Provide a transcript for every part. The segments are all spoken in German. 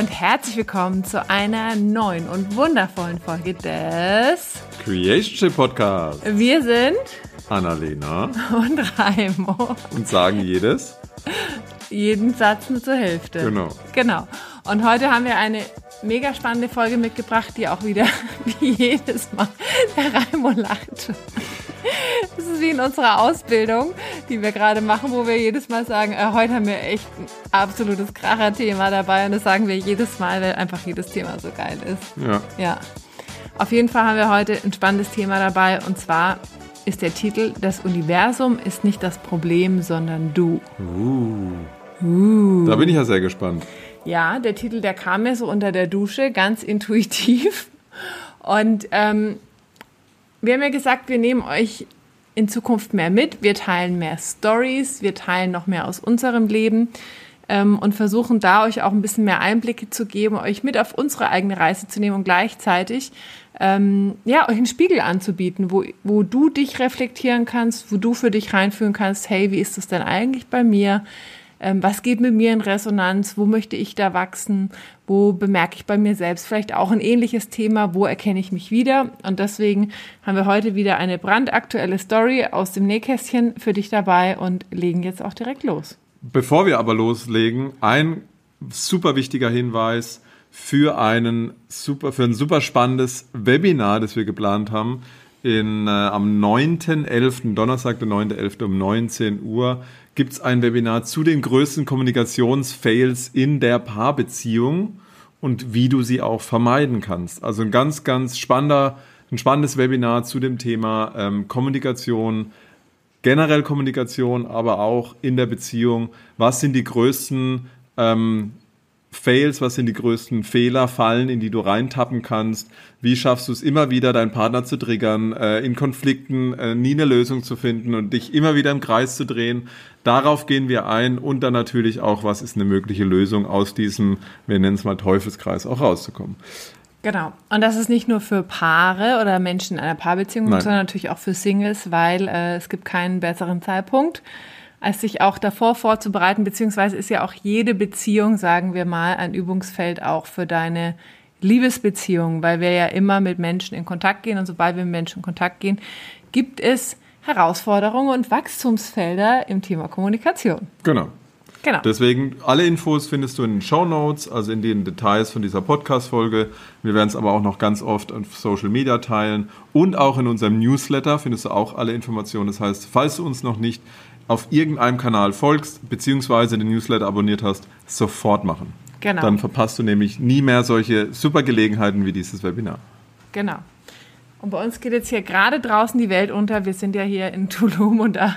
und herzlich willkommen zu einer neuen und wundervollen Folge des Creation Podcast. Wir sind Annalena und Raimo und sagen jedes jeden Satz nur zur Hälfte. Genau. Genau. Und heute haben wir eine mega spannende Folge mitgebracht, die auch wieder wie jedes Mal der Raimo lacht. Ist wie in unserer Ausbildung, die wir gerade machen, wo wir jedes Mal sagen, äh, heute haben wir echt ein absolutes Kracher-Thema dabei und das sagen wir jedes Mal, weil einfach jedes Thema so geil ist. Ja. Ja. Auf jeden Fall haben wir heute ein spannendes Thema dabei und zwar ist der Titel Das Universum ist nicht das Problem, sondern du. Uh. Uh. Da bin ich ja sehr gespannt. Ja, der Titel, der kam mir so unter der Dusche, ganz intuitiv. Und ähm, wir haben ja gesagt, wir nehmen euch in Zukunft mehr mit. Wir teilen mehr Stories, wir teilen noch mehr aus unserem Leben ähm, und versuchen da euch auch ein bisschen mehr Einblicke zu geben, euch mit auf unsere eigene Reise zu nehmen und gleichzeitig ähm, ja, euch einen Spiegel anzubieten, wo, wo du dich reflektieren kannst, wo du für dich reinfühlen kannst, hey, wie ist das denn eigentlich bei mir? Ähm, was geht mit mir in Resonanz? Wo möchte ich da wachsen? Wo bemerke ich bei mir selbst vielleicht auch ein ähnliches Thema? Wo erkenne ich mich wieder? Und deswegen haben wir heute wieder eine brandaktuelle Story aus dem Nähkästchen für dich dabei und legen jetzt auch direkt los. Bevor wir aber loslegen, ein super wichtiger Hinweis für einen super, für ein super spannendes Webinar, das wir geplant haben. In, äh, am 9.11., Donnerstag, der 9.11. um 19 Uhr, gibt es ein Webinar zu den größten Kommunikationsfails in der Paarbeziehung und wie du sie auch vermeiden kannst. Also ein ganz, ganz spannender, ein spannendes Webinar zu dem Thema ähm, Kommunikation, generell Kommunikation, aber auch in der Beziehung. Was sind die größten ähm, Fails, was sind die größten Fehler, Fallen, in die du reintappen kannst? Wie schaffst du es immer wieder, deinen Partner zu triggern, äh, in Konflikten äh, nie eine Lösung zu finden und dich immer wieder im Kreis zu drehen? Darauf gehen wir ein und dann natürlich auch, was ist eine mögliche Lösung aus diesem, wir nennen es mal Teufelskreis, auch rauszukommen. Genau. Und das ist nicht nur für Paare oder Menschen in einer Paarbeziehung, Nein. sondern natürlich auch für Singles, weil äh, es gibt keinen besseren Zeitpunkt, als sich auch davor vorzubereiten, beziehungsweise ist ja auch jede Beziehung, sagen wir mal, ein Übungsfeld auch für deine Liebesbeziehung, weil wir ja immer mit Menschen in Kontakt gehen und sobald wir mit Menschen in Kontakt gehen, gibt es Herausforderungen und Wachstumsfelder im Thema Kommunikation. Genau. Genau. Deswegen, alle Infos findest du in den Show Notes, also in den Details von dieser Podcast-Folge. Wir werden es aber auch noch ganz oft auf Social Media teilen und auch in unserem Newsletter findest du auch alle Informationen. Das heißt, falls du uns noch nicht auf irgendeinem Kanal folgst, beziehungsweise den Newsletter abonniert hast, sofort machen. Genau. Dann verpasst du nämlich nie mehr solche super Gelegenheiten wie dieses Webinar. Genau. Und bei uns geht jetzt hier gerade draußen die Welt unter. Wir sind ja hier in Tulum und da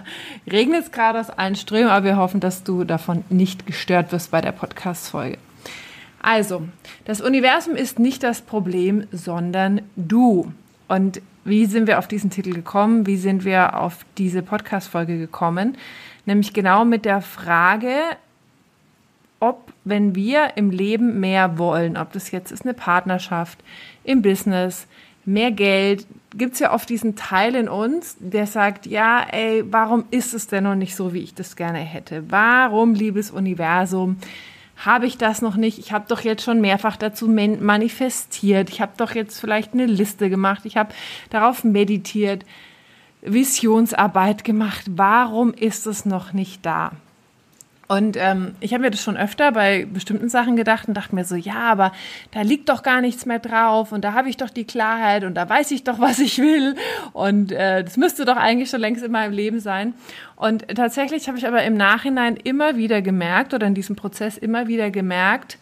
regnet es gerade aus allen Strömen, aber wir hoffen, dass du davon nicht gestört wirst bei der Podcast-Folge. Also, das Universum ist nicht das Problem, sondern du. Und wie sind wir auf diesen Titel gekommen? Wie sind wir auf diese Podcast-Folge gekommen? Nämlich genau mit der Frage, ob, wenn wir im Leben mehr wollen, ob das jetzt ist eine Partnerschaft, im Business, mehr Geld, gibt es ja oft diesen Teil in uns, der sagt, ja, ey, warum ist es denn noch nicht so, wie ich das gerne hätte? Warum, liebes Universum, habe ich das noch nicht? Ich habe doch jetzt schon mehrfach dazu manifestiert. Ich habe doch jetzt vielleicht eine Liste gemacht. Ich habe darauf meditiert, Visionsarbeit gemacht. Warum ist es noch nicht da? Und ähm, ich habe mir das schon öfter bei bestimmten Sachen gedacht und dachte mir so, ja, aber da liegt doch gar nichts mehr drauf und da habe ich doch die Klarheit und da weiß ich doch, was ich will und äh, das müsste doch eigentlich schon längst in meinem Leben sein. Und tatsächlich habe ich aber im Nachhinein immer wieder gemerkt oder in diesem Prozess immer wieder gemerkt,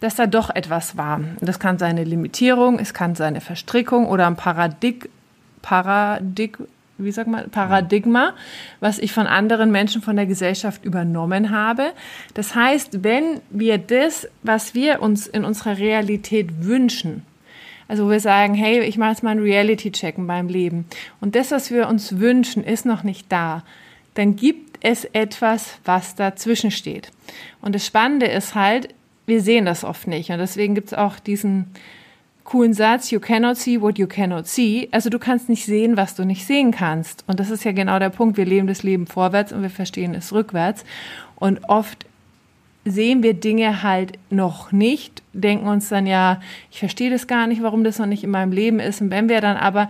dass da doch etwas war. Das kann seine Limitierung, es kann seine Verstrickung oder ein Paradig Paradig wie sagt man, Paradigma, was ich von anderen Menschen von der Gesellschaft übernommen habe. Das heißt, wenn wir das, was wir uns in unserer Realität wünschen, also wir sagen, hey, ich mache jetzt mal einen Reality-Check in meinem Leben und das, was wir uns wünschen, ist noch nicht da, dann gibt es etwas, was dazwischen steht. Und das Spannende ist halt, wir sehen das oft nicht. Und deswegen gibt es auch diesen coolen Satz, you cannot see what you cannot see. Also du kannst nicht sehen, was du nicht sehen kannst. Und das ist ja genau der Punkt. Wir leben das Leben vorwärts und wir verstehen es rückwärts. Und oft sehen wir Dinge halt noch nicht, denken uns dann ja, ich verstehe das gar nicht, warum das noch nicht in meinem Leben ist. Und wenn wir dann aber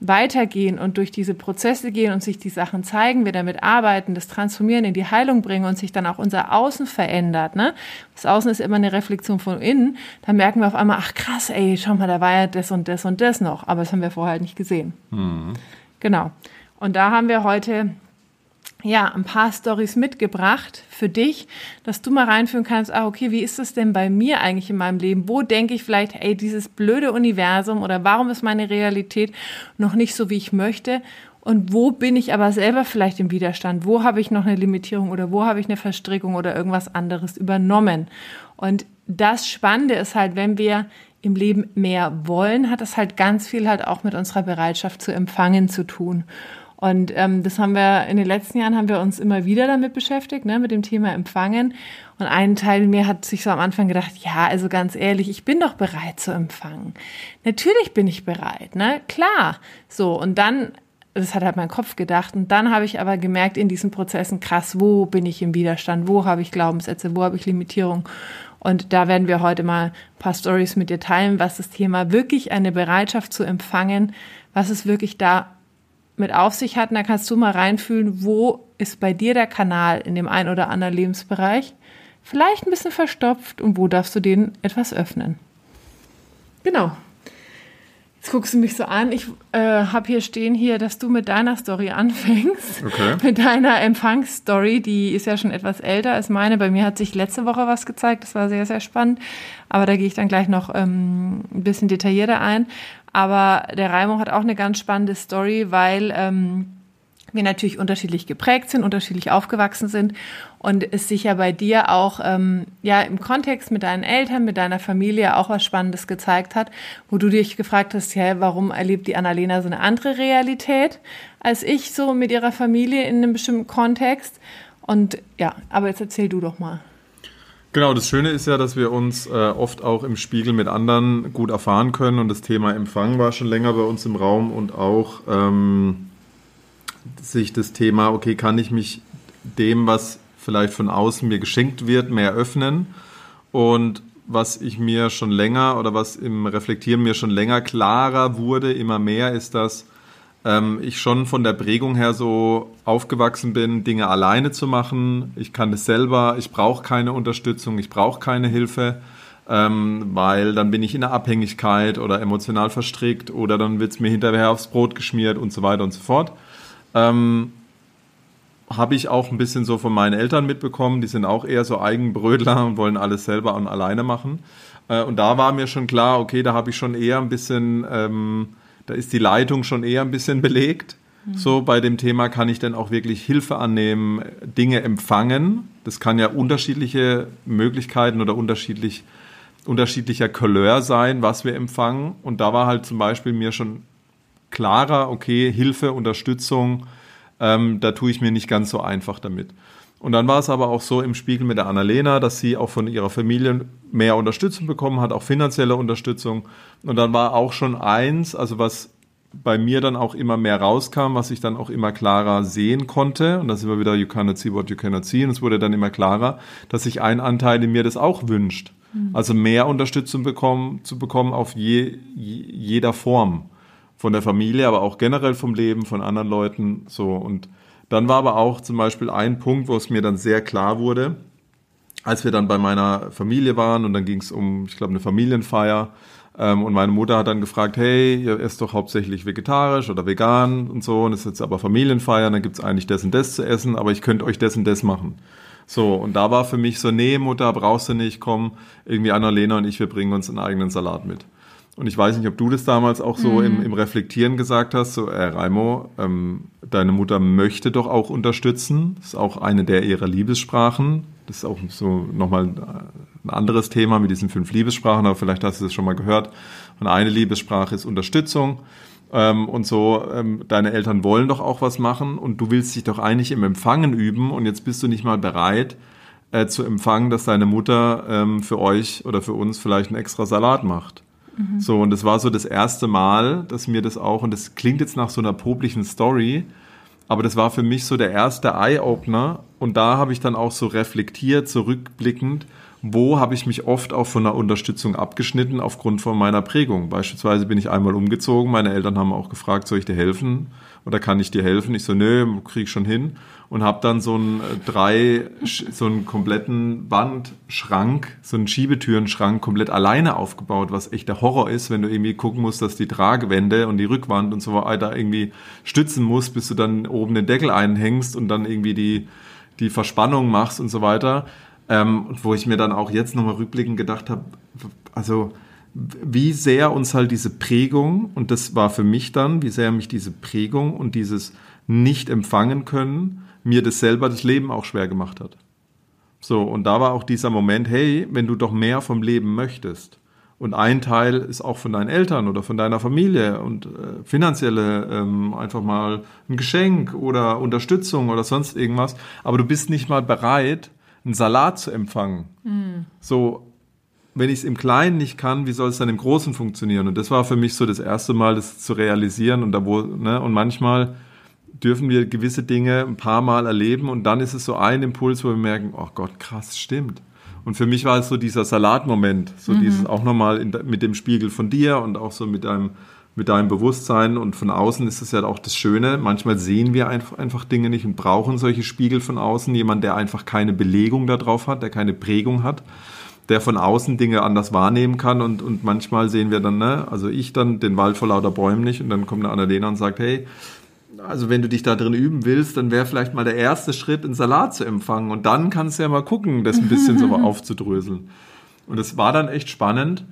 weitergehen und durch diese Prozesse gehen und sich die Sachen zeigen, wir damit arbeiten, das transformieren, in die Heilung bringen und sich dann auch unser Außen verändert, ne? Das Außen ist immer eine Reflexion von innen, dann merken wir auf einmal, ach krass, ey, schau mal, da war ja das und das und das noch, aber das haben wir vorher halt nicht gesehen. Mhm. Genau. Und da haben wir heute ja, ein paar Stories mitgebracht für dich, dass du mal reinführen kannst, ah, okay, wie ist das denn bei mir eigentlich in meinem Leben? Wo denke ich vielleicht, ey, dieses blöde Universum oder warum ist meine Realität noch nicht so, wie ich möchte? Und wo bin ich aber selber vielleicht im Widerstand? Wo habe ich noch eine Limitierung oder wo habe ich eine Verstrickung oder irgendwas anderes übernommen? Und das Spannende ist halt, wenn wir im Leben mehr wollen, hat das halt ganz viel halt auch mit unserer Bereitschaft zu empfangen zu tun. Und ähm, das haben wir in den letzten Jahren haben wir uns immer wieder damit beschäftigt, ne, mit dem Thema Empfangen. Und ein Teil mir hat sich so am Anfang gedacht, ja, also ganz ehrlich, ich bin doch bereit zu empfangen. Natürlich bin ich bereit, ne? Klar. So, und dann, das hat halt mein Kopf gedacht. Und dann habe ich aber gemerkt in diesen Prozessen, krass, wo bin ich im Widerstand? Wo habe ich Glaubenssätze? Wo habe ich Limitierung? Und da werden wir heute mal ein paar Stories mit dir teilen, was das Thema wirklich eine Bereitschaft zu empfangen, was es wirklich da mit auf sich hat. Und da kannst du mal reinfühlen, wo ist bei dir der Kanal in dem einen oder anderen Lebensbereich vielleicht ein bisschen verstopft und wo darfst du den etwas öffnen. Genau. Jetzt guckst du mich so an. Ich äh, habe hier stehen hier, dass du mit deiner Story anfängst. Okay. Mit deiner Empfangsstory. Die ist ja schon etwas älter als meine. Bei mir hat sich letzte Woche was gezeigt. Das war sehr, sehr spannend. Aber da gehe ich dann gleich noch ähm, ein bisschen detaillierter ein. Aber der Raimo hat auch eine ganz spannende Story, weil ähm, wir natürlich unterschiedlich geprägt sind, unterschiedlich aufgewachsen sind und es sich ja bei dir auch ähm, ja im Kontext mit deinen Eltern, mit deiner Familie auch was Spannendes gezeigt hat, wo du dich gefragt hast, ja, warum erlebt die Annalena so eine andere Realität als ich so mit ihrer Familie in einem bestimmten Kontext? Und ja, aber jetzt erzähl du doch mal. Genau, das Schöne ist ja, dass wir uns äh, oft auch im Spiegel mit anderen gut erfahren können und das Thema Empfang war schon länger bei uns im Raum und auch ähm, sich das Thema, okay, kann ich mich dem, was vielleicht von außen mir geschenkt wird, mehr öffnen und was ich mir schon länger oder was im Reflektieren mir schon länger klarer wurde, immer mehr, ist, dass ähm, ich schon von der Prägung her so aufgewachsen bin, Dinge alleine zu machen. Ich kann es selber, ich brauche keine Unterstützung, ich brauche keine Hilfe, ähm, weil dann bin ich in der Abhängigkeit oder emotional verstrickt oder dann wird es mir hinterher aufs Brot geschmiert und so weiter und so fort. Ähm, habe ich auch ein bisschen so von meinen Eltern mitbekommen. Die sind auch eher so Eigenbrödler und wollen alles selber und alleine machen. Äh, und da war mir schon klar, okay, da habe ich schon eher ein bisschen ähm, da ist die Leitung schon eher ein bisschen belegt. Mhm. So bei dem Thema kann ich dann auch wirklich Hilfe annehmen, Dinge empfangen. Das kann ja unterschiedliche Möglichkeiten oder unterschiedlich, unterschiedlicher Couleur sein, was wir empfangen. Und da war halt zum Beispiel mir schon klarer, okay, Hilfe, Unterstützung, ähm, da tue ich mir nicht ganz so einfach damit. Und dann war es aber auch so im Spiegel mit der Annalena, dass sie auch von ihrer Familie mehr Unterstützung bekommen hat, auch finanzielle Unterstützung. Und dann war auch schon eins, also was bei mir dann auch immer mehr rauskam, was ich dann auch immer klarer sehen konnte. Und das ist immer wieder, you cannot see what you cannot see. Und es wurde dann immer klarer, dass sich ein Anteil in mir das auch wünscht. Mhm. Also mehr Unterstützung bekommen, zu bekommen auf je, jeder Form. Von der Familie, aber auch generell vom Leben, von anderen Leuten. So. Und dann war aber auch zum Beispiel ein Punkt, wo es mir dann sehr klar wurde, als wir dann bei meiner Familie waren und dann ging es um, ich glaube, eine Familienfeier. Ähm, und meine Mutter hat dann gefragt, hey, ihr esst doch hauptsächlich vegetarisch oder vegan und so. Und es ist jetzt aber Familienfeier, dann gibt es eigentlich das und das zu essen, aber ich könnte euch das und das machen. So, und da war für mich so, nee, Mutter, brauchst du nicht, komm, irgendwie Annalena und ich, wir bringen uns einen eigenen Salat mit. Und ich weiß nicht, ob du das damals auch so mhm. im, im, Reflektieren gesagt hast, so, äh, Raimo, ähm, deine Mutter möchte doch auch unterstützen. Das ist auch eine der ihrer Liebessprachen. Das ist auch so nochmal ein anderes Thema mit diesen fünf Liebessprachen, aber vielleicht hast du das schon mal gehört. Und eine Liebessprache ist Unterstützung. Ähm, und so, ähm, deine Eltern wollen doch auch was machen und du willst dich doch eigentlich im Empfangen üben und jetzt bist du nicht mal bereit äh, zu empfangen, dass deine Mutter ähm, für euch oder für uns vielleicht einen extra Salat macht. Mhm. So, und das war so das erste Mal, dass mir das auch, und das klingt jetzt nach so einer poplichen Story, aber das war für mich so der erste Eye-Opener, und da habe ich dann auch so reflektiert, zurückblickend, wo habe ich mich oft auch von der Unterstützung abgeschnitten aufgrund von meiner Prägung. Beispielsweise bin ich einmal umgezogen, meine Eltern haben auch gefragt, soll ich dir helfen oder kann ich dir helfen? Ich so, nö, krieg schon hin und habe dann so einen äh, drei, so einen kompletten Wandschrank, so einen Schiebetürenschrank komplett alleine aufgebaut, was echt der Horror ist, wenn du irgendwie gucken musst, dass die Tragewände und die Rückwand und so weiter irgendwie stützen musst, bis du dann oben den Deckel einhängst und dann irgendwie die, die Verspannung machst und so weiter. Ähm, wo ich mir dann auch jetzt nochmal rückblickend gedacht habe, also wie sehr uns halt diese Prägung, und das war für mich dann, wie sehr mich diese Prägung und dieses nicht empfangen können, mir das selber das Leben auch schwer gemacht hat. So, und da war auch dieser Moment, hey, wenn du doch mehr vom Leben möchtest, und ein Teil ist auch von deinen Eltern oder von deiner Familie und äh, finanzielle ähm, einfach mal ein Geschenk oder Unterstützung oder sonst irgendwas, aber du bist nicht mal bereit, einen Salat zu empfangen. Mhm. So, wenn ich es im Kleinen nicht kann, wie soll es dann im Großen funktionieren? Und das war für mich so das erste Mal, das zu realisieren und da wo, ne, und manchmal dürfen wir gewisse Dinge ein paar Mal erleben und dann ist es so ein Impuls, wo wir merken, oh Gott, krass, stimmt. Und für mich war es so dieser Salatmoment, so mhm. dieses auch nochmal mit dem Spiegel von dir und auch so mit deinem, mit deinem Bewusstsein und von außen ist es ja auch das Schöne. Manchmal sehen wir einfach, einfach Dinge nicht und brauchen solche Spiegel von außen. Jemand, der einfach keine Belegung darauf hat, der keine Prägung hat, der von außen Dinge anders wahrnehmen kann und, und manchmal sehen wir dann, ne, also ich dann den Wald vor lauter Bäumen nicht und dann kommt eine Annalena und sagt, hey, also wenn du dich da drin üben willst, dann wäre vielleicht mal der erste Schritt, einen Salat zu empfangen. Und dann kannst du ja mal gucken, das ein bisschen so aufzudröseln. Und es war dann echt spannend.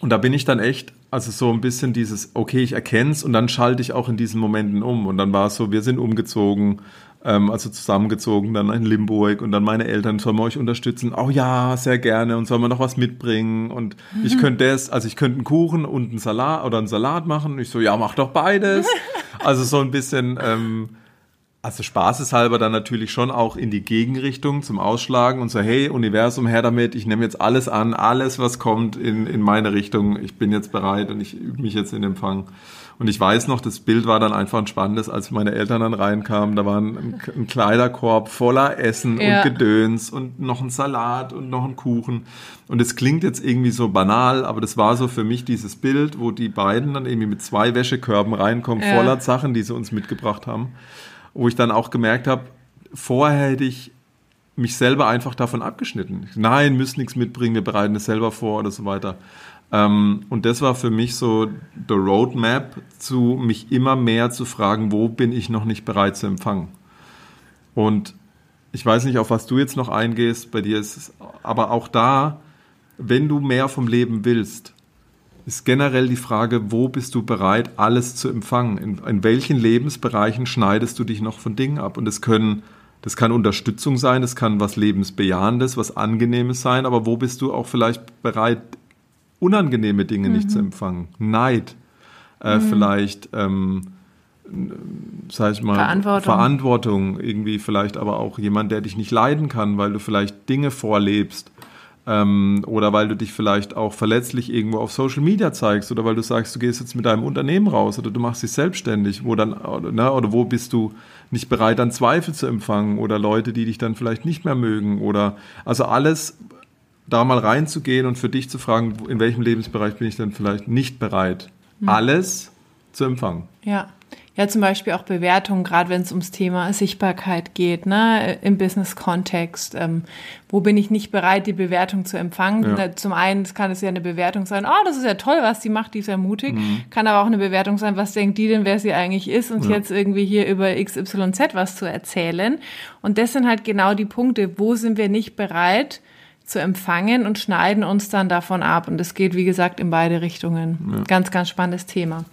Und da bin ich dann echt, also so ein bisschen dieses, okay, ich erkenne es und dann schalte ich auch in diesen Momenten um. Und dann war es so, wir sind umgezogen, ähm, also zusammengezogen, dann in Limburg und dann meine Eltern, sollen wir euch unterstützen? Oh ja, sehr gerne und sollen wir noch was mitbringen? Und mhm. ich könnte das, also ich könnte einen Kuchen und einen Salat oder einen Salat machen. Und ich so, ja, mach doch beides. Also so ein bisschen, ähm, also spaßeshalber dann natürlich schon auch in die Gegenrichtung zum Ausschlagen und so, hey, Universum, her damit, ich nehme jetzt alles an, alles, was kommt in, in meine Richtung, ich bin jetzt bereit und ich übe mich jetzt in Empfang. Und ich weiß noch, das Bild war dann einfach ein spannendes, als meine Eltern dann reinkamen, da war ein, ein Kleiderkorb voller Essen ja. und Gedöns und noch ein Salat und noch ein Kuchen. Und es klingt jetzt irgendwie so banal, aber das war so für mich dieses Bild, wo die beiden dann irgendwie mit zwei Wäschekörben reinkommen, ja. voller Sachen, die sie uns mitgebracht haben. Wo ich dann auch gemerkt habe, vorher hätte ich mich selber einfach davon abgeschnitten. Nein, müssen nichts mitbringen, wir bereiten es selber vor oder so weiter. Ähm, und das war für mich so the Roadmap zu mich immer mehr zu fragen, wo bin ich noch nicht bereit zu empfangen. Und ich weiß nicht, auf was du jetzt noch eingehst, bei dir ist es, aber auch da, wenn du mehr vom Leben willst, ist generell die Frage, wo bist du bereit, alles zu empfangen? In, in welchen Lebensbereichen schneidest du dich noch von Dingen ab? Und es können, das kann Unterstützung sein, es kann was Lebensbejahendes, was Angenehmes sein, aber wo bist du auch vielleicht bereit, unangenehme Dinge mhm. nicht zu empfangen. Neid, äh, mhm. vielleicht, ähm, sag ich mal, Verantwortung. Verantwortung, irgendwie vielleicht aber auch jemand, der dich nicht leiden kann, weil du vielleicht Dinge vorlebst. Ähm, oder weil du dich vielleicht auch verletzlich irgendwo auf Social Media zeigst oder weil du sagst, du gehst jetzt mit deinem Unternehmen raus oder du machst dich selbstständig, wo dann, oder, ne, oder wo bist du nicht bereit, dann Zweifel zu empfangen oder Leute, die dich dann vielleicht nicht mehr mögen oder also alles, da mal reinzugehen und für dich zu fragen, in welchem Lebensbereich bin ich denn vielleicht nicht bereit, mhm. alles zu empfangen. Ja. Ja, zum Beispiel auch Bewertungen, gerade wenn es ums Thema Sichtbarkeit geht, ne, im Business-Kontext. Ähm, wo bin ich nicht bereit, die Bewertung zu empfangen? Ja. Zum einen kann es ja eine Bewertung sein, oh, das ist ja toll, was die macht, die ist ja mutig. Mhm. Kann aber auch eine Bewertung sein, was denkt die denn, wer sie eigentlich ist und ja. jetzt irgendwie hier über XYZ was zu erzählen. Und das sind halt genau die Punkte, wo sind wir nicht bereit, zu empfangen und schneiden uns dann davon ab. Und das geht, wie gesagt, in beide Richtungen. Ja. Ganz, ganz spannendes Thema.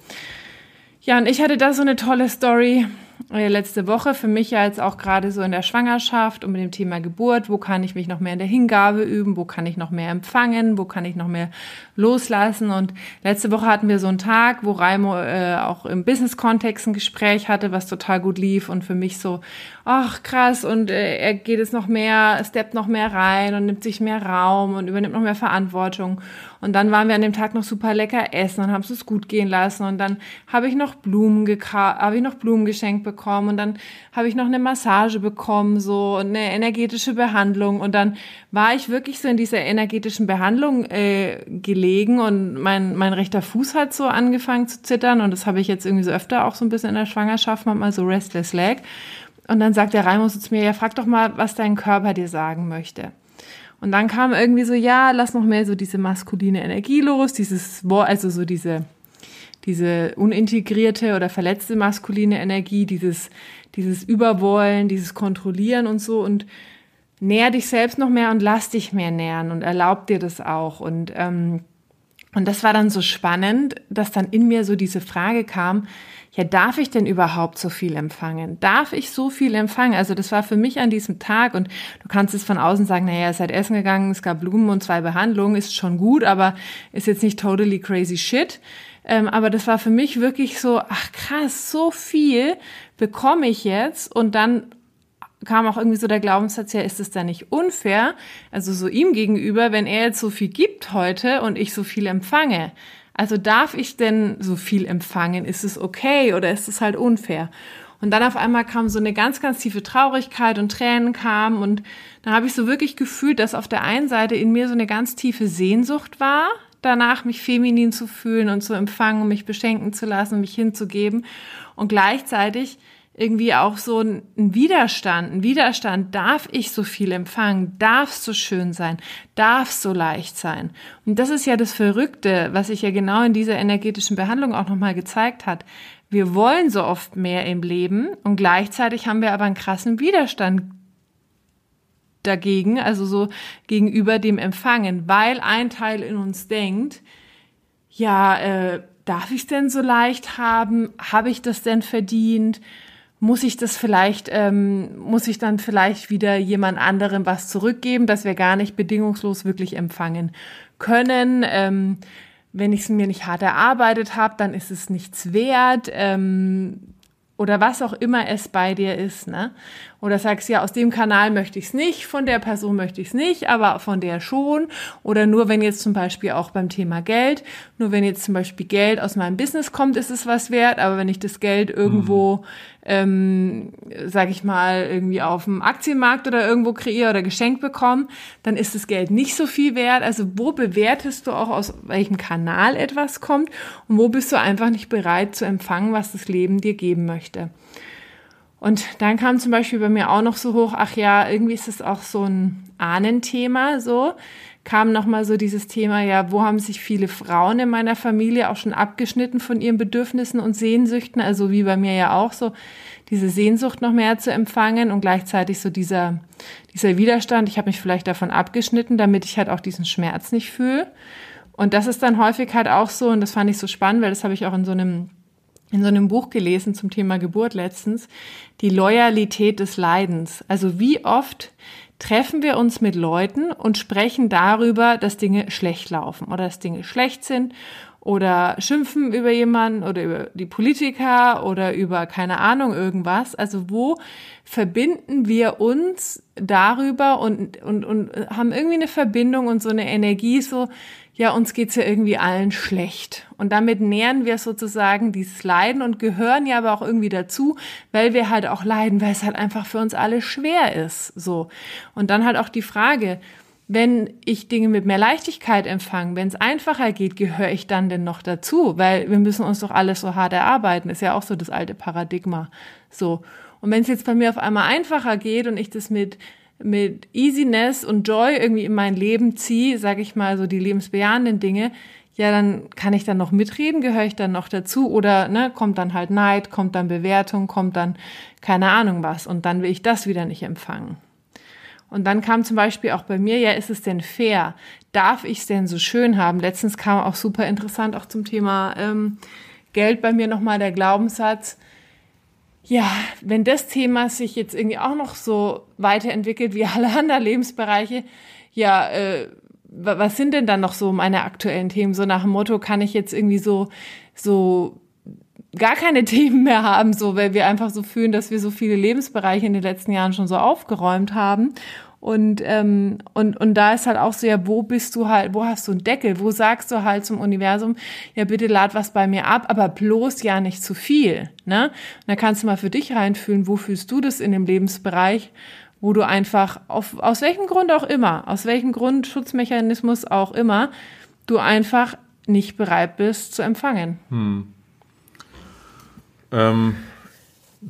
Ja, und ich hatte da so eine tolle Story äh, letzte Woche für mich ja jetzt auch gerade so in der Schwangerschaft und mit dem Thema Geburt. Wo kann ich mich noch mehr in der Hingabe üben? Wo kann ich noch mehr empfangen? Wo kann ich noch mehr loslassen? Und letzte Woche hatten wir so einen Tag, wo Raimo äh, auch im Business-Kontext ein Gespräch hatte, was total gut lief und für mich so, ach krass, und äh, er geht es noch mehr, steppt noch mehr rein und nimmt sich mehr Raum und übernimmt noch mehr Verantwortung. Und dann waren wir an dem Tag noch super lecker essen und haben es gut gehen lassen. Und dann habe ich noch Blumen gekauft, habe ich noch Blumen geschenkt bekommen. Und dann habe ich noch eine Massage bekommen, so eine energetische Behandlung. Und dann war ich wirklich so in dieser energetischen Behandlung äh, gelegen und mein, mein rechter Fuß hat so angefangen zu zittern. Und das habe ich jetzt irgendwie so öfter auch so ein bisschen in der Schwangerschaft, manchmal so Restless Leg. Und dann sagt der Raimund zu mir, ja, frag doch mal, was dein Körper dir sagen möchte. Und dann kam irgendwie so, ja, lass noch mehr so diese maskuline Energie los, dieses, also so diese, diese unintegrierte oder verletzte maskuline Energie, dieses, dieses Überwollen, dieses Kontrollieren und so und nähr dich selbst noch mehr und lass dich mehr nähern und erlaub dir das auch. Und, ähm, und das war dann so spannend, dass dann in mir so diese Frage kam, ja, darf ich denn überhaupt so viel empfangen? Darf ich so viel empfangen? Also das war für mich an diesem Tag und du kannst es von außen sagen, naja, ihr seid essen gegangen, es gab Blumen und zwei Behandlungen, ist schon gut, aber ist jetzt nicht totally crazy shit. Ähm, aber das war für mich wirklich so, ach krass, so viel bekomme ich jetzt und dann kam auch irgendwie so der Glaubenssatz, ja, ist es da nicht unfair? Also so ihm gegenüber, wenn er jetzt so viel gibt heute und ich so viel empfange. Also darf ich denn so viel empfangen? Ist es okay oder ist es halt unfair? Und dann auf einmal kam so eine ganz, ganz tiefe Traurigkeit und Tränen kamen und dann habe ich so wirklich gefühlt, dass auf der einen Seite in mir so eine ganz tiefe Sehnsucht war, danach mich feminin zu fühlen und zu empfangen, mich beschenken zu lassen, mich hinzugeben und gleichzeitig irgendwie auch so ein Widerstand, ein Widerstand, darf ich so viel empfangen, darf so schön sein, darf so leicht sein. Und das ist ja das Verrückte, was sich ja genau in dieser energetischen Behandlung auch nochmal gezeigt hat. Wir wollen so oft mehr im Leben und gleichzeitig haben wir aber einen krassen Widerstand dagegen, also so gegenüber dem Empfangen, weil ein Teil in uns denkt, ja, äh, darf ich denn so leicht haben? Habe ich das denn verdient? Muss ich das vielleicht, ähm, muss ich dann vielleicht wieder jemand anderem was zurückgeben, dass wir gar nicht bedingungslos wirklich empfangen können. Ähm, wenn ich es mir nicht hart erarbeitet habe, dann ist es nichts wert. Ähm, oder was auch immer es bei dir ist, ne? Oder sagst, ja, aus dem Kanal möchte ich es nicht, von der Person möchte ich es nicht, aber von der schon. Oder nur wenn jetzt zum Beispiel auch beim Thema Geld, nur wenn jetzt zum Beispiel Geld aus meinem Business kommt, ist es was wert, aber wenn ich das Geld irgendwo, mhm. Ähm, sag ich mal, irgendwie auf dem Aktienmarkt oder irgendwo kreiere oder geschenkt bekomme, dann ist das Geld nicht so viel wert. Also wo bewertest du auch, aus welchem Kanal etwas kommt und wo bist du einfach nicht bereit zu empfangen, was das Leben dir geben möchte? Und dann kam zum Beispiel bei mir auch noch so hoch, ach ja, irgendwie ist es auch so ein Ahnenthema, so kam nochmal so dieses Thema, ja, wo haben sich viele Frauen in meiner Familie auch schon abgeschnitten von ihren Bedürfnissen und Sehnsüchten, also wie bei mir ja auch so, diese Sehnsucht noch mehr zu empfangen und gleichzeitig so dieser, dieser Widerstand, ich habe mich vielleicht davon abgeschnitten, damit ich halt auch diesen Schmerz nicht fühle. Und das ist dann häufig halt auch so, und das fand ich so spannend, weil das habe ich auch in so einem in so einem Buch gelesen zum Thema Geburt letztens, die Loyalität des Leidens. Also wie oft treffen wir uns mit Leuten und sprechen darüber, dass Dinge schlecht laufen oder dass Dinge schlecht sind oder schimpfen über jemanden oder über die Politiker oder über keine Ahnung irgendwas. Also wo verbinden wir uns darüber und, und, und haben irgendwie eine Verbindung und so eine Energie so, ja, uns geht's ja irgendwie allen schlecht. Und damit nähern wir sozusagen dieses Leiden und gehören ja aber auch irgendwie dazu, weil wir halt auch leiden, weil es halt einfach für uns alle schwer ist, so. Und dann halt auch die Frage, wenn ich Dinge mit mehr Leichtigkeit empfange, wenn es einfacher geht, gehöre ich dann denn noch dazu? Weil wir müssen uns doch alles so hart erarbeiten, ist ja auch so das alte Paradigma, so. Und wenn es jetzt bei mir auf einmal einfacher geht und ich das mit mit Easiness und Joy irgendwie in mein Leben ziehe, sage ich mal, so die lebensbejahenden Dinge, ja, dann kann ich dann noch mitreden, gehöre ich dann noch dazu oder ne, kommt dann halt Neid, kommt dann Bewertung, kommt dann keine Ahnung was und dann will ich das wieder nicht empfangen. Und dann kam zum Beispiel auch bei mir, ja, ist es denn fair? Darf ich es denn so schön haben? Letztens kam auch super interessant auch zum Thema ähm, Geld bei mir nochmal der Glaubenssatz, ja, wenn das Thema sich jetzt irgendwie auch noch so weiterentwickelt wie alle anderen Lebensbereiche, ja, äh, was sind denn dann noch so meine aktuellen Themen? So nach dem Motto, kann ich jetzt irgendwie so, so gar keine Themen mehr haben, so weil wir einfach so fühlen, dass wir so viele Lebensbereiche in den letzten Jahren schon so aufgeräumt haben. Und, ähm, und, und da ist halt auch so, ja, wo bist du halt, wo hast du einen Deckel? Wo sagst du halt zum Universum, ja, bitte lad was bei mir ab, aber bloß ja nicht zu viel. Ne? Und da kannst du mal für dich reinfühlen, wo fühlst du das in dem Lebensbereich, wo du einfach, auf, aus welchem Grund auch immer, aus welchem Grund, Schutzmechanismus auch immer, du einfach nicht bereit bist zu empfangen. Hm. Ähm,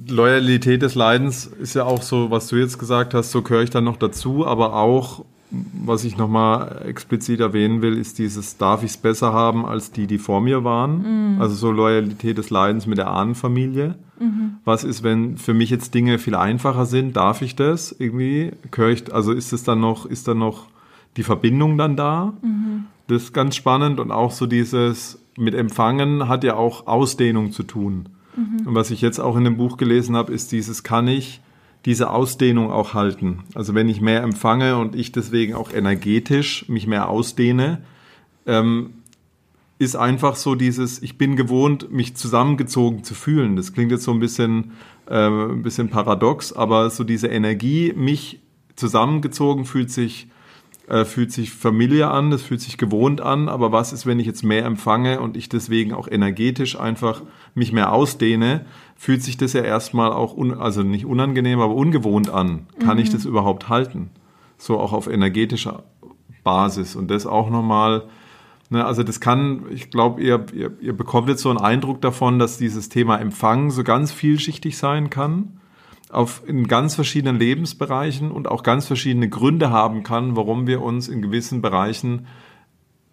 Loyalität des Leidens ist ja auch so, was du jetzt gesagt hast, so gehöre ich dann noch dazu, aber auch, was ich nochmal explizit erwähnen will, ist dieses, darf ich es besser haben als die, die vor mir waren? Mhm. Also so Loyalität des Leidens mit der Ahnenfamilie. Mhm. Was ist, wenn für mich jetzt Dinge viel einfacher sind? Darf ich das irgendwie? Gehöre ich, also ist es dann noch, ist dann noch die Verbindung dann da? Mhm. Das ist ganz spannend und auch so dieses mit Empfangen hat ja auch Ausdehnung zu tun. Mhm. Und was ich jetzt auch in dem Buch gelesen habe, ist dieses, kann ich diese Ausdehnung auch halten? Also wenn ich mehr empfange und ich deswegen auch energetisch mich mehr ausdehne, ähm, ist einfach so dieses, ich bin gewohnt, mich zusammengezogen zu fühlen. Das klingt jetzt so ein bisschen, äh, ein bisschen paradox, aber so diese Energie, mich zusammengezogen fühlt sich äh, fühlt sich Familie an, das fühlt sich gewohnt an, aber was ist, wenn ich jetzt mehr empfange und ich deswegen auch energetisch einfach mich mehr ausdehne, fühlt sich das ja erstmal auch, also nicht unangenehm, aber ungewohnt an. Kann mhm. ich das überhaupt halten? So auch auf energetischer Basis und das auch nochmal, ne, also das kann, ich glaube, ihr, ihr, ihr bekommt jetzt so einen Eindruck davon, dass dieses Thema Empfang so ganz vielschichtig sein kann auf in ganz verschiedenen Lebensbereichen und auch ganz verschiedene Gründe haben kann, warum wir uns in gewissen Bereichen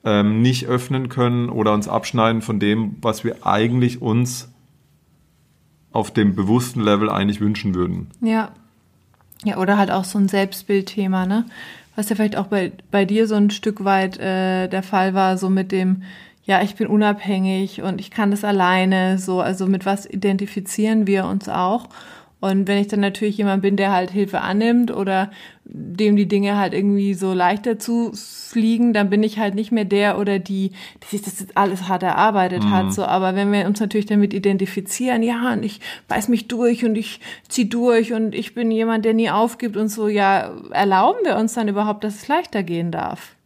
ähm, nicht öffnen können oder uns abschneiden von dem, was wir eigentlich uns auf dem bewussten Level eigentlich wünschen würden. Ja. Ja, oder halt auch so ein Selbstbildthema, ne? Was ja vielleicht auch bei, bei dir so ein Stück weit äh, der Fall war, so mit dem, ja, ich bin unabhängig und ich kann das alleine, so, also mit was identifizieren wir uns auch? Und wenn ich dann natürlich jemand bin, der halt Hilfe annimmt oder dem die Dinge halt irgendwie so leichter zu fliegen, dann bin ich halt nicht mehr der oder die, die sich das alles hart erarbeitet mhm. hat. So, aber wenn wir uns natürlich damit identifizieren, ja, und ich beiß mich durch und ich zieh durch und ich bin jemand, der nie aufgibt und so, ja, erlauben wir uns dann überhaupt, dass es leichter gehen darf?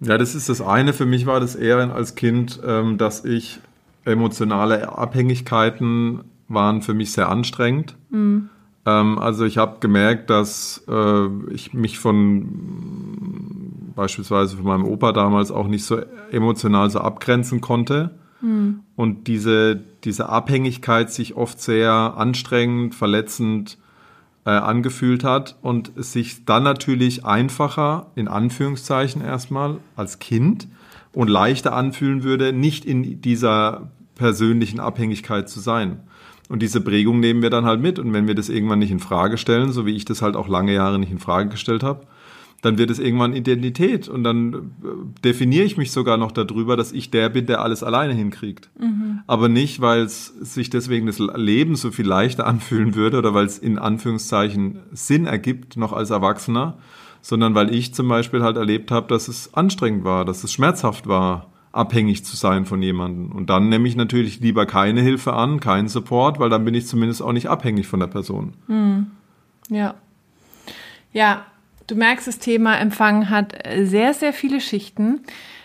Ja, das ist das eine. Für mich war das eher als Kind, ähm, dass ich emotionale Abhängigkeiten waren für mich sehr anstrengend. Mhm. Ähm, also ich habe gemerkt, dass äh, ich mich von beispielsweise von meinem Opa damals auch nicht so emotional so abgrenzen konnte. Mhm. Und diese, diese Abhängigkeit sich oft sehr anstrengend, verletzend äh, angefühlt hat und es sich dann natürlich einfacher, in Anführungszeichen erstmal, als Kind und leichter anfühlen würde, nicht in dieser persönlichen Abhängigkeit zu sein. Und diese Prägung nehmen wir dann halt mit. Und wenn wir das irgendwann nicht in Frage stellen, so wie ich das halt auch lange Jahre nicht in Frage gestellt habe, dann wird es irgendwann Identität. Und dann äh, definiere ich mich sogar noch darüber, dass ich der bin, der alles alleine hinkriegt. Mhm. Aber nicht, weil es sich deswegen das Leben so viel leichter anfühlen würde oder weil es in Anführungszeichen Sinn ergibt, noch als Erwachsener, sondern weil ich zum Beispiel halt erlebt habe, dass es anstrengend war, dass es schmerzhaft war, abhängig zu sein von jemandem. Und dann nehme ich natürlich lieber keine Hilfe an, keinen Support, weil dann bin ich zumindest auch nicht abhängig von der Person. Hm. Ja. Ja, du merkst, das Thema Empfang hat sehr, sehr viele Schichten.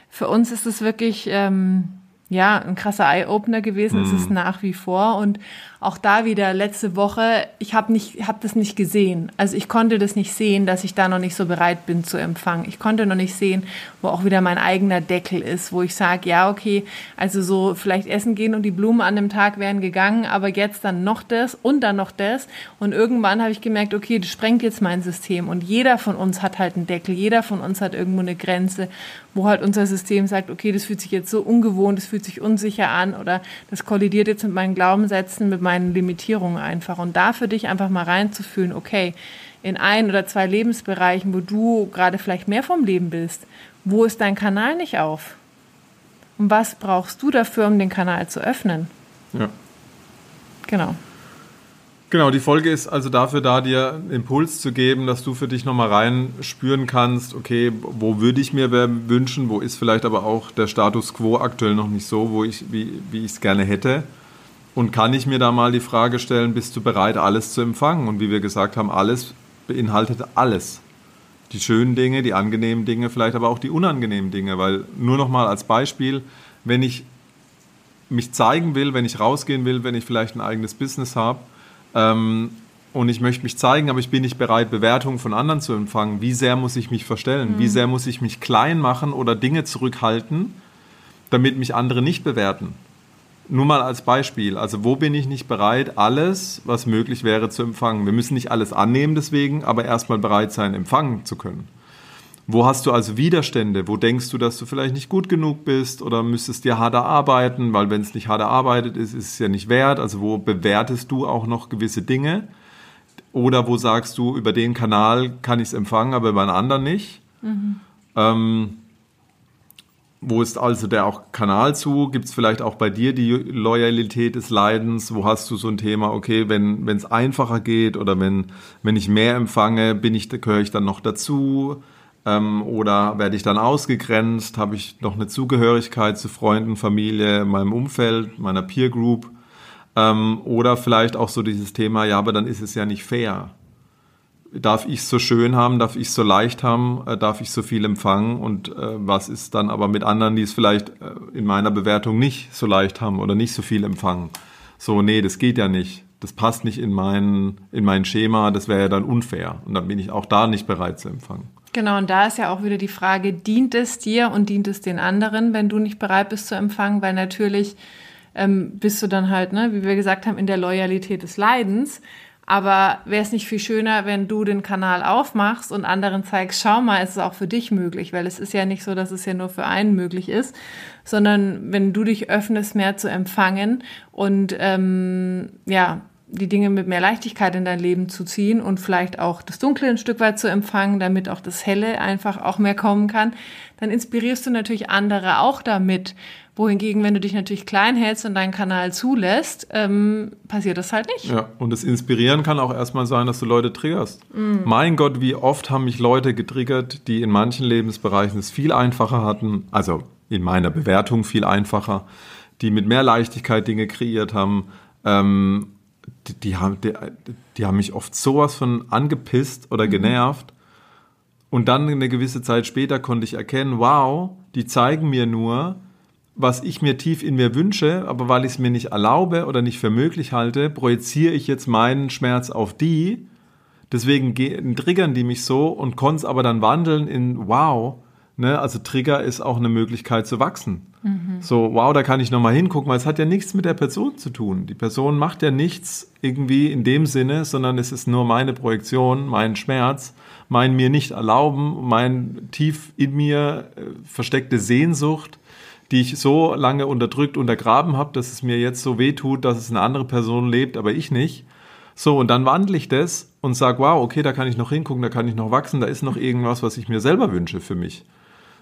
Für uns ist es wirklich ähm, ja ein krasser Eye-Opener gewesen. Hm. Es ist nach wie vor und auch da wieder letzte Woche, ich habe nicht, habe das nicht gesehen. Also ich konnte das nicht sehen, dass ich da noch nicht so bereit bin zu empfangen. Ich konnte noch nicht sehen, wo auch wieder mein eigener Deckel ist, wo ich sage, ja okay, also so vielleicht essen gehen und die Blumen an dem Tag wären gegangen, aber jetzt dann noch das und dann noch das und irgendwann habe ich gemerkt, okay, das sprengt jetzt mein System und jeder von uns hat halt einen Deckel, jeder von uns hat irgendwo eine Grenze, wo halt unser System sagt, okay, das fühlt sich jetzt so ungewohnt, das fühlt sich unsicher an oder das kollidiert jetzt mit meinen Glaubenssätzen, mit meinen Limitierungen einfach. Und da für dich einfach mal reinzufühlen, okay, in ein oder zwei Lebensbereichen, wo du gerade vielleicht mehr vom Leben bist, wo ist dein Kanal nicht auf? Und was brauchst du dafür, um den Kanal zu öffnen? Ja. Genau. Genau, die Folge ist also dafür da, dir einen Impuls zu geben, dass du für dich nochmal rein spüren kannst, okay, wo würde ich mir wünschen, wo ist vielleicht aber auch der Status quo aktuell noch nicht so, wo ich, wie, wie ich es gerne hätte. Und kann ich mir da mal die Frage stellen, bist du bereit, alles zu empfangen? Und wie wir gesagt haben, alles beinhaltet alles. Die schönen Dinge, die angenehmen Dinge, vielleicht aber auch die unangenehmen Dinge, weil nur noch mal als Beispiel, wenn ich mich zeigen will, wenn ich rausgehen will, wenn ich vielleicht ein eigenes Business habe ähm, und ich möchte mich zeigen, aber ich bin nicht bereit, Bewertungen von anderen zu empfangen, wie sehr muss ich mich verstellen? Mhm. Wie sehr muss ich mich klein machen oder Dinge zurückhalten, damit mich andere nicht bewerten? Nur mal als Beispiel, also wo bin ich nicht bereit, alles, was möglich wäre, zu empfangen? Wir müssen nicht alles annehmen deswegen, aber erstmal bereit sein, empfangen zu können. Wo hast du also Widerstände? Wo denkst du, dass du vielleicht nicht gut genug bist oder müsstest dir harder arbeiten? Weil wenn es nicht harder arbeitet ist, ist es ja nicht wert. Also wo bewertest du auch noch gewisse Dinge? Oder wo sagst du, über den Kanal kann ich es empfangen, aber über einen anderen nicht? Mhm. Ähm, wo ist also der auch Kanal zu? Gibt es vielleicht auch bei dir die Loyalität des Leidens? Wo hast du so ein Thema, okay, wenn es einfacher geht oder wenn, wenn ich mehr empfange, bin ich, gehöre ich dann noch dazu? Ähm, oder werde ich dann ausgegrenzt? Habe ich noch eine Zugehörigkeit zu Freunden, Familie, meinem Umfeld, meiner Peer Group? Ähm, oder vielleicht auch so dieses Thema, ja, aber dann ist es ja nicht fair darf ich es so schön haben, darf ich es so leicht haben, äh, darf ich so viel empfangen und äh, was ist dann aber mit anderen, die es vielleicht äh, in meiner Bewertung nicht so leicht haben oder nicht so viel empfangen. So, nee, das geht ja nicht. Das passt nicht in mein, in mein Schema, das wäre ja dann unfair. Und dann bin ich auch da nicht bereit zu empfangen. Genau, und da ist ja auch wieder die Frage, dient es dir und dient es den anderen, wenn du nicht bereit bist zu empfangen? Weil natürlich ähm, bist du dann halt, ne, wie wir gesagt haben, in der Loyalität des Leidens. Aber wäre es nicht viel schöner, wenn du den Kanal aufmachst und anderen zeigst, schau mal, es ist auch für dich möglich, weil es ist ja nicht so, dass es ja nur für einen möglich ist, sondern wenn du dich öffnest, mehr zu empfangen und ähm, ja, die Dinge mit mehr Leichtigkeit in dein Leben zu ziehen und vielleicht auch das Dunkle ein Stück weit zu empfangen, damit auch das Helle einfach auch mehr kommen kann, dann inspirierst du natürlich andere auch damit. Wohingegen, wenn du dich natürlich klein hältst und deinen Kanal zulässt, ähm, passiert das halt nicht. Ja, und das Inspirieren kann auch erstmal sein, dass du Leute triggerst. Mm. Mein Gott, wie oft haben mich Leute getriggert, die in manchen Lebensbereichen es viel einfacher hatten, also in meiner Bewertung viel einfacher, die mit mehr Leichtigkeit Dinge kreiert haben. Ähm, die, die, haben die, die, haben mich oft sowas von angepisst oder mhm. genervt. Und dann eine gewisse Zeit später konnte ich erkennen, wow, die zeigen mir nur, was ich mir tief in mir wünsche, aber weil ich es mir nicht erlaube oder nicht für möglich halte, projiziere ich jetzt meinen Schmerz auf die. Deswegen triggern die mich so und konnte es aber dann wandeln in wow. Ne? Also Trigger ist auch eine Möglichkeit zu wachsen. Mhm. So, wow, da kann ich nochmal hingucken, weil es hat ja nichts mit der Person zu tun. Die Person macht ja nichts irgendwie in dem Sinne, sondern es ist nur meine Projektion, mein Schmerz, mein mir nicht erlauben, mein tief in mir äh, versteckte Sehnsucht, die ich so lange unterdrückt, untergraben habe, dass es mir jetzt so weh tut, dass es eine andere Person lebt, aber ich nicht. So, und dann wandle ich das und sage, wow, okay, da kann ich noch hingucken, da kann ich noch wachsen, da ist noch irgendwas, was ich mir selber wünsche für mich.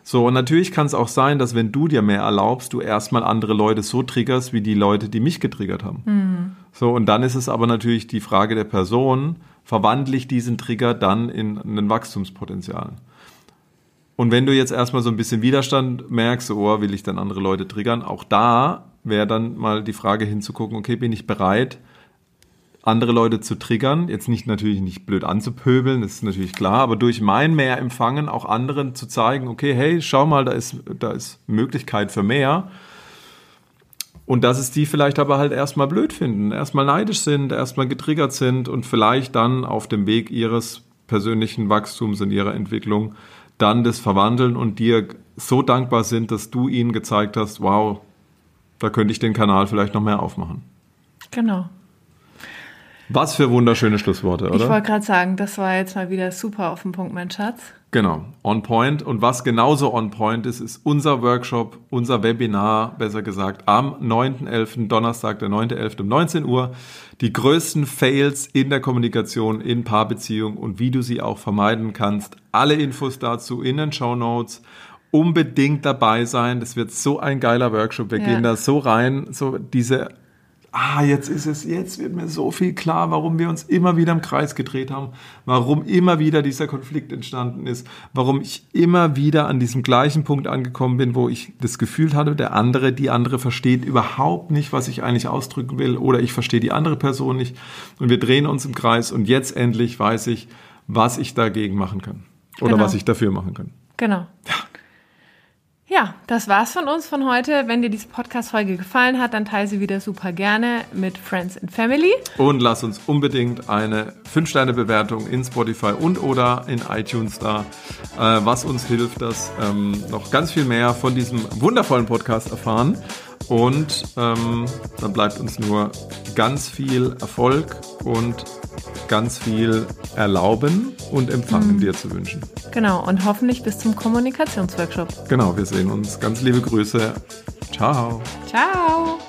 So, und natürlich kann es auch sein, dass wenn du dir mehr erlaubst, du erstmal andere Leute so triggerst, wie die Leute, die mich getriggert haben. Mhm. So, und dann ist es aber natürlich die Frage der Person, verwandle ich diesen Trigger dann in ein Wachstumspotenzial? Und wenn du jetzt erstmal so ein bisschen Widerstand merkst, oh, will ich dann andere Leute triggern, auch da wäre dann mal die Frage hinzugucken, okay, bin ich bereit, andere Leute zu triggern, jetzt nicht natürlich nicht blöd anzupöbeln, das ist natürlich klar, aber durch mein mehr empfangen auch anderen zu zeigen, okay, hey, schau mal, da ist, da ist Möglichkeit für mehr. Und dass es die vielleicht aber halt erstmal blöd finden, erstmal neidisch sind, erstmal getriggert sind und vielleicht dann auf dem Weg ihres persönlichen Wachstums in ihrer Entwicklung dann das verwandeln und dir so dankbar sind, dass du ihnen gezeigt hast, wow, da könnte ich den Kanal vielleicht noch mehr aufmachen. Genau. Was für wunderschöne Schlussworte, oder? Ich wollte gerade sagen, das war jetzt mal wieder super auf den Punkt, mein Schatz. Genau, on point. Und was genauso on point ist, ist unser Workshop, unser Webinar, besser gesagt, am 9.11., Donnerstag, der 9.11. um 19 Uhr. Die größten Fails in der Kommunikation, in Paarbeziehung und wie du sie auch vermeiden kannst. Alle Infos dazu in den Show Notes unbedingt dabei sein. Das wird so ein geiler Workshop. Wir ja. gehen da so rein, so diese ah, jetzt ist es, jetzt wird mir so viel klar, warum wir uns immer wieder im Kreis gedreht haben, warum immer wieder dieser Konflikt entstanden ist, warum ich immer wieder an diesem gleichen Punkt angekommen bin, wo ich das Gefühl hatte, der andere, die andere versteht überhaupt nicht, was ich eigentlich ausdrücken will, oder ich verstehe die andere Person nicht und wir drehen uns im Kreis und jetzt endlich weiß ich, was ich dagegen machen kann. Oder Genau. was ich dafür machen kann. Genau. Ja, das war's von uns von heute. Wenn dir diese Podcast-Folge gefallen hat, dann teile sie wieder super gerne mit Friends and Family. Und lass uns unbedingt eine 5-Sterne-Bewertung in Spotify und oder in iTunes da, äh, was uns hilft, dass ähm, noch ganz viel mehr von diesem wundervollen Podcast erfahren. Und ähm, dann bleibt uns nur ganz viel Erfolg und ganz viel Erlauben und Empfangen dir zu wünschen. Genau, und hoffentlich bis zum Kommunikationsworkshop. Genau, wir sehen uns. Ganz liebe Grüße. Ciao. Ciao!